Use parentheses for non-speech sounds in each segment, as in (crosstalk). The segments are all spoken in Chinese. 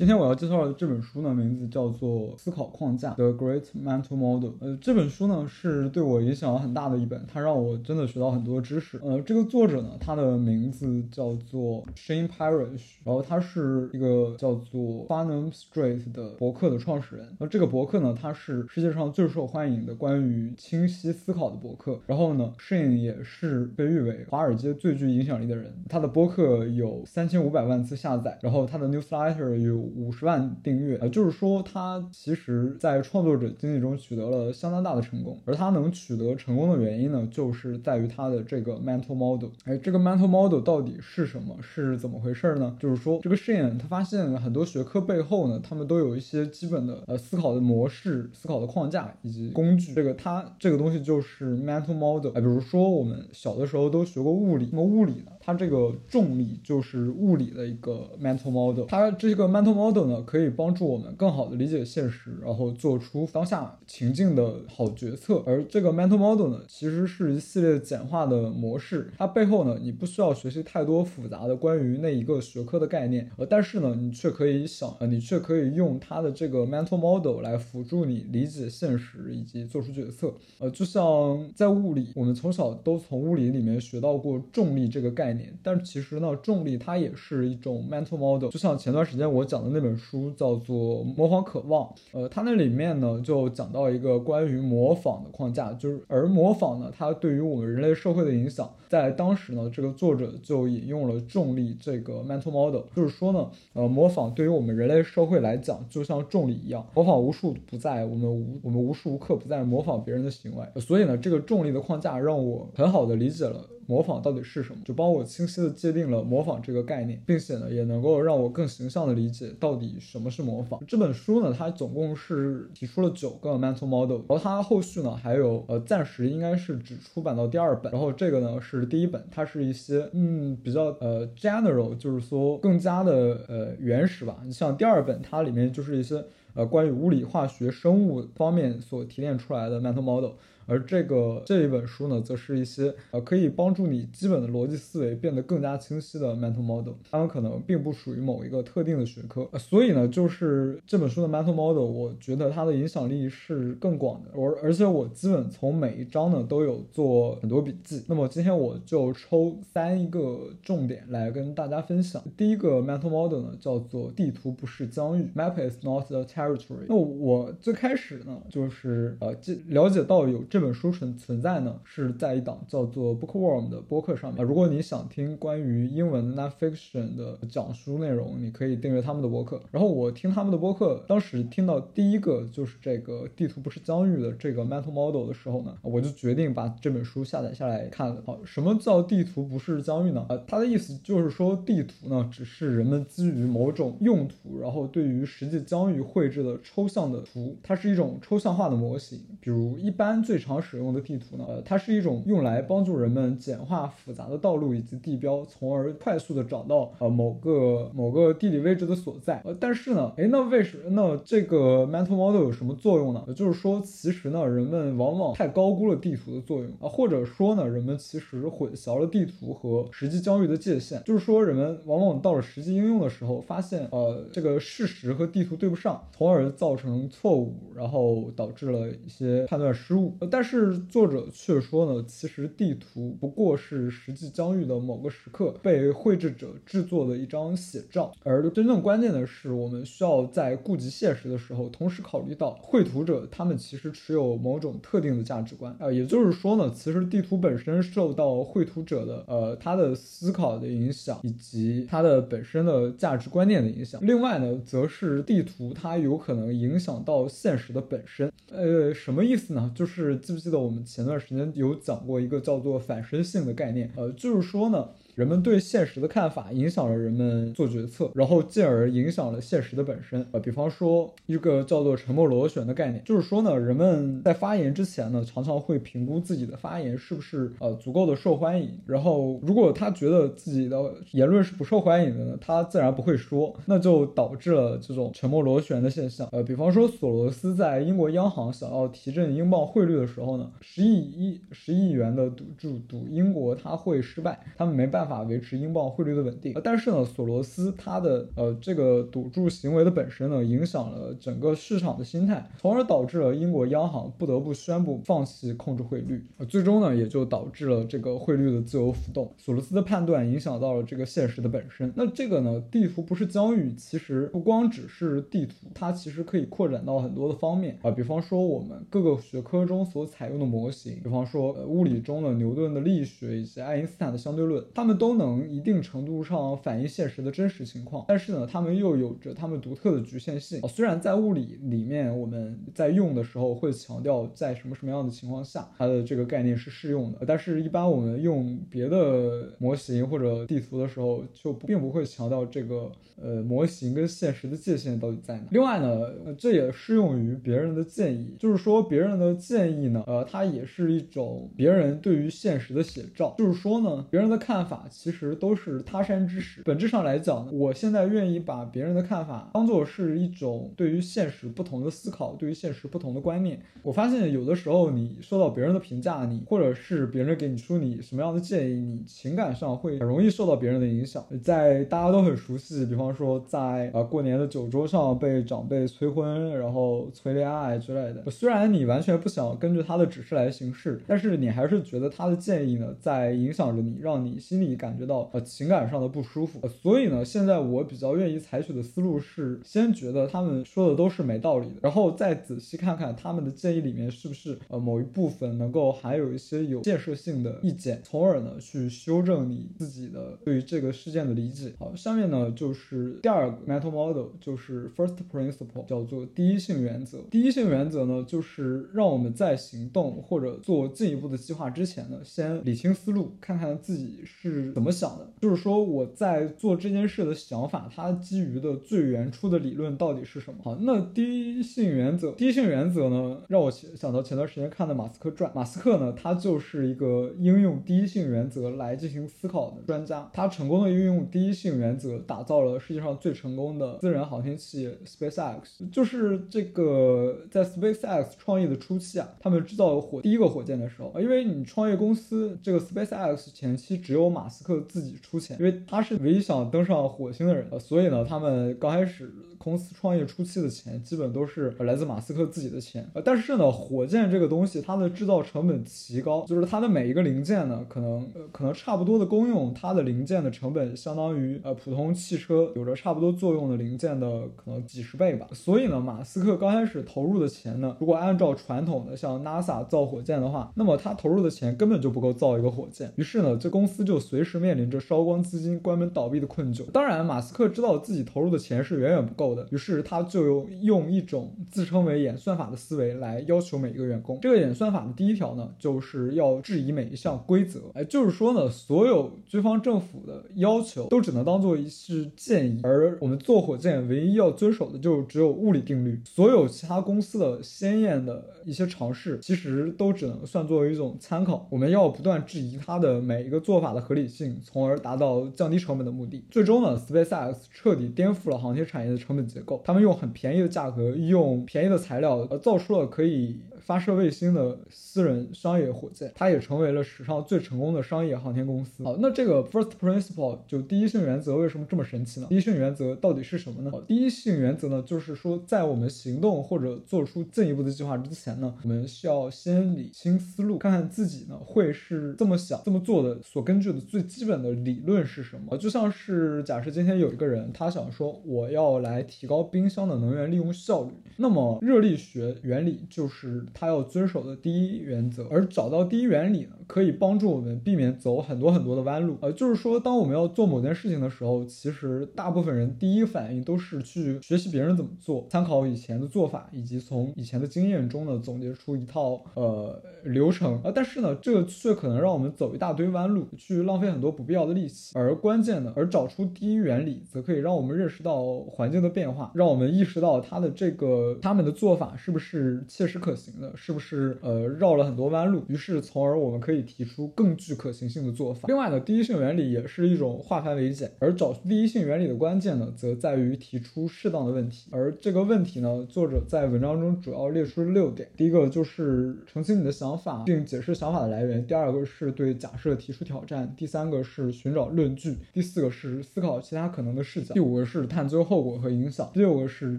今天我要介绍的这本书呢，名字叫做《思考框架》The Great Mental Model。呃，这本书呢是对我影响很大的一本，它让我真的学到很多知识。呃，这个作者呢，他的名字叫做 Shane Parrish，然后他是一个叫做 farnum Street 的博客的创始人。那这个博客呢，它是世界上最受欢迎的关于清晰思考的博客。然后呢，Shane 也是被誉为华尔街最具影响力的人。他的博客有三千五百万次下载，然后他的 newsletter 有五十万订阅。呃，就是说他其实在创作者经历中取得了相当大的成功。而他能取得成功的原因呢，就是在于他的这个 mental model。哎，这个 mental model 到底是什么？是怎么回事呢？就是说，这个 Shane 他发现很多学科背后呢，他们都有一些基本的呃思考的模式、思考的框架以及工具。这个他这个东西就是 mental model。哎，比如说我们小的时候都学过物理，那么物理呢，它这个重力就是物理的一个 mental model。它这个 mental model 呢，可以帮助我们更好的理解现实，然后做出当下情境的好决策。而这个 mental model 呢，其实是一系列简化的模式。它背后呢，你不需要学习太多复杂的关于那一个学科的概念，呃，但是呢，你却可以想，呃，你却可以用它的这个 mental model 来辅助你理解现实以及做出决策。呃，就像在物理，我们从小都从物理里面学到过重力这个概念，但其实呢，重力它也是一种 mental model。就像前段时间我讲那本书叫做《模仿渴望》，呃，它那里面呢就讲到一个关于模仿的框架，就是而模仿呢，它对于我们人类社会的影响，在当时呢，这个作者就引用了重力这个 mental model，就是说呢，呃，模仿对于我们人类社会来讲，就像重力一样，模仿无处不在，我们无我们无时无刻不在模仿别人的行为，所以呢，这个重力的框架让我很好的理解了。模仿到底是什么？就帮我清晰的界定了模仿这个概念，并且呢，也能够让我更形象的理解到底什么是模仿。这本书呢，它总共是提出了九个 mental model，然后它后续呢还有呃，暂时应该是只出版到第二本，然后这个呢是第一本，它是一些嗯比较呃 general，就是说更加的呃原始吧。你像第二本，它里面就是一些呃关于物理、化学、生物方面所提炼出来的 mental model。而这个这一本书呢，则是一些呃可以帮助你基本的逻辑思维变得更加清晰的 mental model。它们可能并不属于某一个特定的学科，所以呢，就是这本书的 mental model，我觉得它的影响力是更广的。而而且我基本从每一章呢都有做很多笔记。那么今天我就抽三一个重点来跟大家分享。第一个 mental model 呢叫做地图不是疆域，map is not the territory。那我最开始呢就是呃了解到有这这本书存存在呢，是在一档叫做 Bookworm 的播客上面。如果你想听关于英文 nonfiction 的讲书内容，你可以订阅他们的播客。然后我听他们的播客，当时听到第一个就是这个地图不是疆域的这个 mental model 的时候呢，我就决定把这本书下载下来看了。好，什么叫地图不是疆域呢？呃，它的意思就是说地图呢，只是人们基于某种用途，然后对于实际疆域绘制的抽象的图，它是一种抽象化的模型。比如一般最常常使用的地图呢，它是一种用来帮助人们简化复杂的道路以及地标，从而快速的找到呃某个某个地理位置的所在。呃，但是呢，诶，那为什那这个 mental model 有什么作用呢？就是说，其实呢，人们往往太高估了地图的作用啊，或者说呢，人们其实混淆了地图和实际疆域的界限。就是说，人们往往到了实际应用的时候，发现呃这个事实和地图对不上，从而造成错误，然后导致了一些判断失误。但是作者却说呢，其实地图不过是实际疆域的某个时刻被绘制者制作的一张写照，而真正关键的是，我们需要在顾及现实的时候，同时考虑到绘图者他们其实持有某种特定的价值观啊，也就是说呢，其实地图本身受到绘图者的呃他的思考的影响，以及他的本身的价值观念的影响。另外呢，则是地图它有可能影响到现实的本身。呃，什么意思呢？就是记不记得我们前段时间有讲过一个叫做反身性的概念？呃，就是说呢。人们对现实的看法影响了人们做决策，然后进而影响了现实的本身。呃，比方说一个叫做沉默螺旋的概念，就是说呢，人们在发言之前呢，常常会评估自己的发言是不是呃足够的受欢迎。然后如果他觉得自己的言论是不受欢迎的呢，他自然不会说，那就导致了这种沉默螺旋的现象。呃，比方说索罗斯在英国央行想要提振英镑汇率的时候呢，十亿一十亿元的赌注赌英国他会失败，他们没办法。法维持英镑汇率的稳定。但是呢，索罗斯他的呃这个赌注行为的本身呢，影响了整个市场的心态，从而导致了英国央行不得不宣布放弃控制汇率。最终呢，也就导致了这个汇率的自由浮动。索罗斯的判断影响到了这个现实的本身。那这个呢，地图不是疆域，其实不光只是地图，它其实可以扩展到很多的方面啊，比方说我们各个学科中所采用的模型，比方说呃物理中的牛顿的力学以及爱因斯坦的相对论，他们都能一定程度上反映现实的真实情况。但是呢，它们又有着它们独特的局限性。虽然在物理里面我们在用的时候会强调在什么什么样的情况下它的这个概念是适用的，但是一般我们用别的模型或者地图的时候就并不会强调这个呃模型跟现实的界限到底在哪。另外呢，这也适用于别人的建议，就是说别人的建议呢，呃，它也是一种别人对于现实的写照。就是说呢，别人的看法其实都是他山之石。本质上来讲呢，我现在愿意把别人的看法当做是一种对于现实不同的思考，对于现实不同的观念。我发现有的时候你受到别人的评价，你或者是别人给你出你什么样的建议，你情感上会很容易受到别人的影响。在大家都很熟悉，比方说在呃过年的酒桌上被长辈催婚，然后催恋爱之类的。虽然你完全不想根据他的指示来行事，但是你还是觉得他的建议呢在影响着你，让你心里你感觉到呃情感上的不舒服。所以呢，现在我比较愿意采取的思路是，先觉得他们说的都是没道理的，然后再仔细看看他们的建议里面是不是呃某一部分能够含有一些有建设性的意见，从而呢去修正你自己的对于这个事件的理解。好，下面呢就是第二个 metal model，就是 first principle，叫做第一性原则。第一性原则呢，就是让我们在行动或者做进一步的计划之前呢，先理清思路，看看自己是怎么想的。就是说我在做这件事的想法，它基于的最原初的理论到底是什么？好，那第一性原则，第一性原则呢，让我想到前段时间看的马斯克传。马斯克呢，他就是一个应用第一性原则来进行思考的专家，他成功的运用第一性原则，打造了世界上最成功的私人航天器 SpaceX。就是这个在 SpaceX 创业的初期啊，他们制造火第一个火箭的时候啊，因为你创业公司这个 SpaceX 前期只有马马斯克自己出钱，因为他是唯一想登上火星的人，所以呢，他们刚开始公司创业初期的钱基本都是来自马斯克自己的钱。呃，但是呢，火箭这个东西它的制造成本极高，就是它的每一个零件呢，可能呃可能差不多的功用，它的零件的成本相当于呃普通汽车有着差不多作用的零件的可能几十倍吧。所以呢，马斯克刚开始投入的钱呢，如果按照传统的像 NASA 造火箭的话，那么他投入的钱根本就不够造一个火箭。于是呢，这公司就随随时面临着烧光资金、关门倒闭的困窘。当然，马斯克知道自己投入的钱是远远不够的，于是他就用用一种自称为演算法的思维来要求每一个员工。这个演算法的第一条呢，就是要质疑每一项规则。哎，就是说呢，所有军方政府的要求都只能当做是建议，而我们做火箭唯一要遵守的就只有物理定律。所有其他公司的鲜艳的一些尝试，其实都只能算作为一种参考。我们要不断质疑它的每一个做法的合理性，从而达到降低成本的目的。最终呢，SpaceX 彻底颠覆了航天产业的成本结构。他们用很便宜的价格，用便宜的材料，呃，造出了可以发射卫星的私人商业火箭。它也成为了史上最成功的商业航天公司。好，那这个 first principle 就第一性原则为什么这么神奇呢？第一性原则到底是什么呢？第一性原则呢，就是说在我们行动或者做出进一步的计划之前呢，我们需要先理清思路，看看自己呢会是这么想、这么做的所根据的最基本的理论是什么。就像是假设今天有一个人，他想说我要来提高冰箱的能源利用效率，那么热力学原理就是他要遵守的第一原则。而找到第一原理呢，可以帮助我们避免走很多很多的弯路。呃，就是说，当我们要做某件事情的时候，其实大部分人第一反应都是去学习别人怎么做，参考以前的做法，以及从以前的经验中呢总结出一套呃流程。呃，但是呢，这个却可能让我们走一大堆弯路，去浪费很多不必要的力气。而关键呢，而找出第一原理，则可以让我们认识到环境的变化，让我们意识到它的这个他们的做法是不是切实可行是不是呃绕了很多弯路。于是，从而我们可以提出更具可行性的做法。另外呢，第一性原理也是一种化繁为简，而找第一性原理的关键呢，则在于提出适当的问题。而这个问题呢，作者在文章中主要列出六点。第一个就是澄清你的想法，并解释想法的来源；第二个是对假设提出挑战；第三个是寻找论据，第四个是思考其他可能的视角，第五个是探究后果和影响，第六个是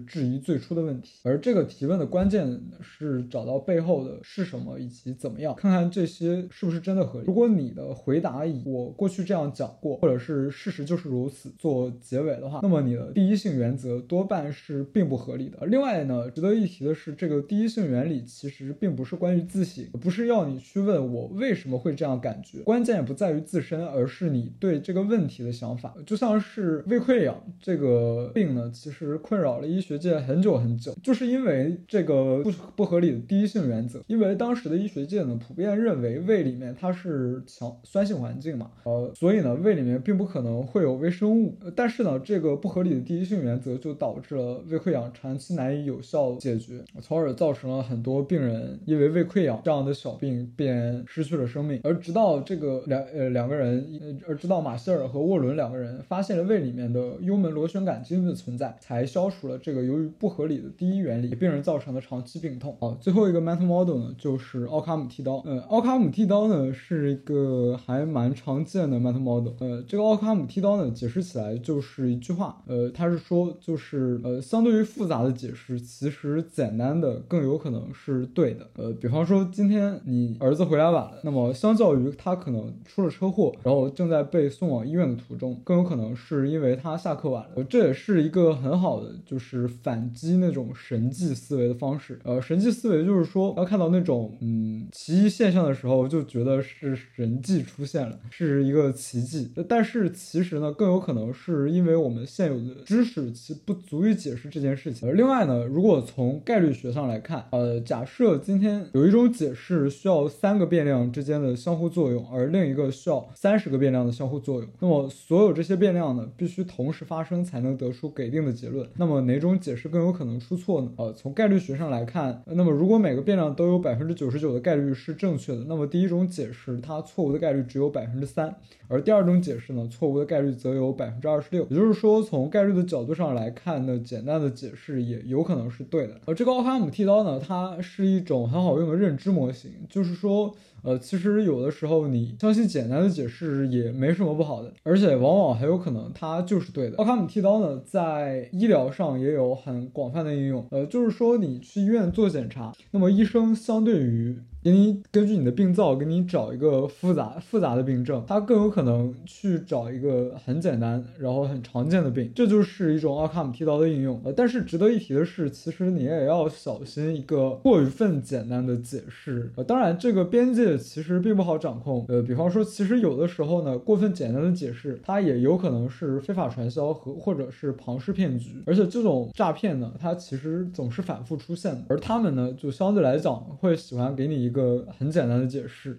质疑最初的问题。而这个提问的关键是找到背后的是什么以及怎么样，看看这些是不是真的合理。如果你的回答以我过去这样讲过，或者是事实就是如此做结尾的话，那么你的第一性原则多半是并不合理的。另外呢，值得一提的是，这个第一性原理其实并不是关于自省，不是要你去问我为什么会这样感觉，关键也不在于自身，而是你对这个问题的想法。就像是胃溃疡这个病呢，其实困扰了医学界很久很久，就是因为这个不不合理的第一一性原则。因为当时的医学界呢，普遍认为胃里面它是强酸性环境嘛，呃，所以呢，胃里面并不可能会有微生物。但是呢，这个不合理的第一性原则就导致了胃溃疡长期难以有效解决，从而造成了很多病人因为胃溃疡这样的小病便失去了生命。而直到这个两呃两个人，而直到马歇尔和沃伦两个人发现了胃里面的幽门螺旋杆菌的存在，才消除了这个由于不合理的第一原理给病人造成的长期病痛。好，最后 (laughs) 这个 mental model 呢，就是奥卡姆剃刀。呃，奥卡姆剃刀呢是一个还蛮常见的 mental model。呃，这个奥卡姆剃刀呢解释起来就是一句话，呃，他是说就是呃，相对于复杂的解释，其实简单的更有可能是对的。呃，比方说今天你儿子回来晚了，那么相较于他可能出了车祸，然后正在被送往医院的途中，更有可能是因为他下课晚了。这也是一个很好的就是反击那种神迹思维的方式。呃，神迹思维就是说要看到那种嗯奇异现象的时候，就觉得是神迹出现了，是一个奇迹。但是其实呢，更有可能是因为我们现有的知识其不足以解释这件事情。而另外呢，如果从概率学上来看，呃，假设今天有一种解释需要三个变量之间的相互作用，而另一个需要三十个变量的相互作用，那么所有这些变量呢，必须同时发生才能得出给定的结论。那么哪种解释更有可能出错呢？呃，从概率学上来看，那么如果每每个变量都有百分之九十九的概率是正确的，那么第一种解释它错误的概率只有百分之三，而第二种解释呢，错误的概率则有百分之二十六。也就是说，从概率的角度上来看呢，简单的解释也有可能是对的。而这个奥卡姆剃刀呢，它是一种很好用的认知模型，就是说。呃，其实有的时候你相信简单的解释也没什么不好的，而且往往很有可能它就是对的。奥卡姆剃刀呢，在医疗上也有很广泛的应用。呃，就是说你去医院做检查，那么和医生相对于给你根据你的病灶给你找一个复杂复杂的病症，他更有可能去找一个很简单然后很常见的病，这就是一种奥卡姆剃刀的应用。呃，但是值得一提的是，其实你也要小心一个过于分简单的解释。呃，当然这个边界其实并不好掌控。呃，比方说，其实有的时候呢，过分简单的解释，它也有可能是非法传销和或者是庞氏骗局。而且这种诈骗呢，它其实总是反复出现的，而他们呢，就相对来讲会喜欢给你。一一个很简单的解释。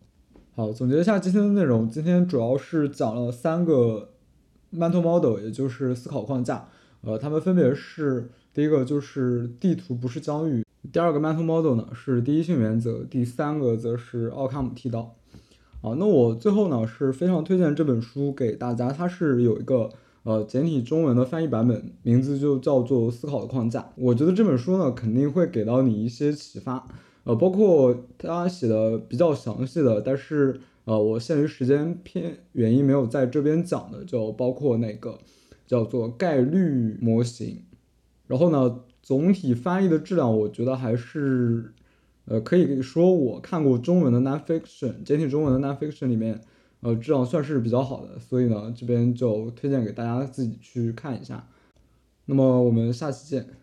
好，总结一下今天的内容。今天主要是讲了三个 mental model，也就是思考框架。呃，它们分别是：第一个就是地图不是疆域；第二个 mental model 呢是第一性原则；第三个则是奥卡姆剃刀。啊，那我最后呢是非常推荐这本书给大家。它是有一个呃简体中文的翻译版本，名字就叫做《思考的框架》。我觉得这本书呢肯定会给到你一些启发。呃，包括他写的比较详细的，但是呃，我限于时间偏原因没有在这边讲的，就包括那个叫做概率模型。然后呢，总体翻译的质量，我觉得还是呃，可以说我看过中文的 nonfiction 简体中文的 nonfiction 里面，呃，质量算是比较好的，所以呢，这边就推荐给大家自己去看一下。那么我们下期见。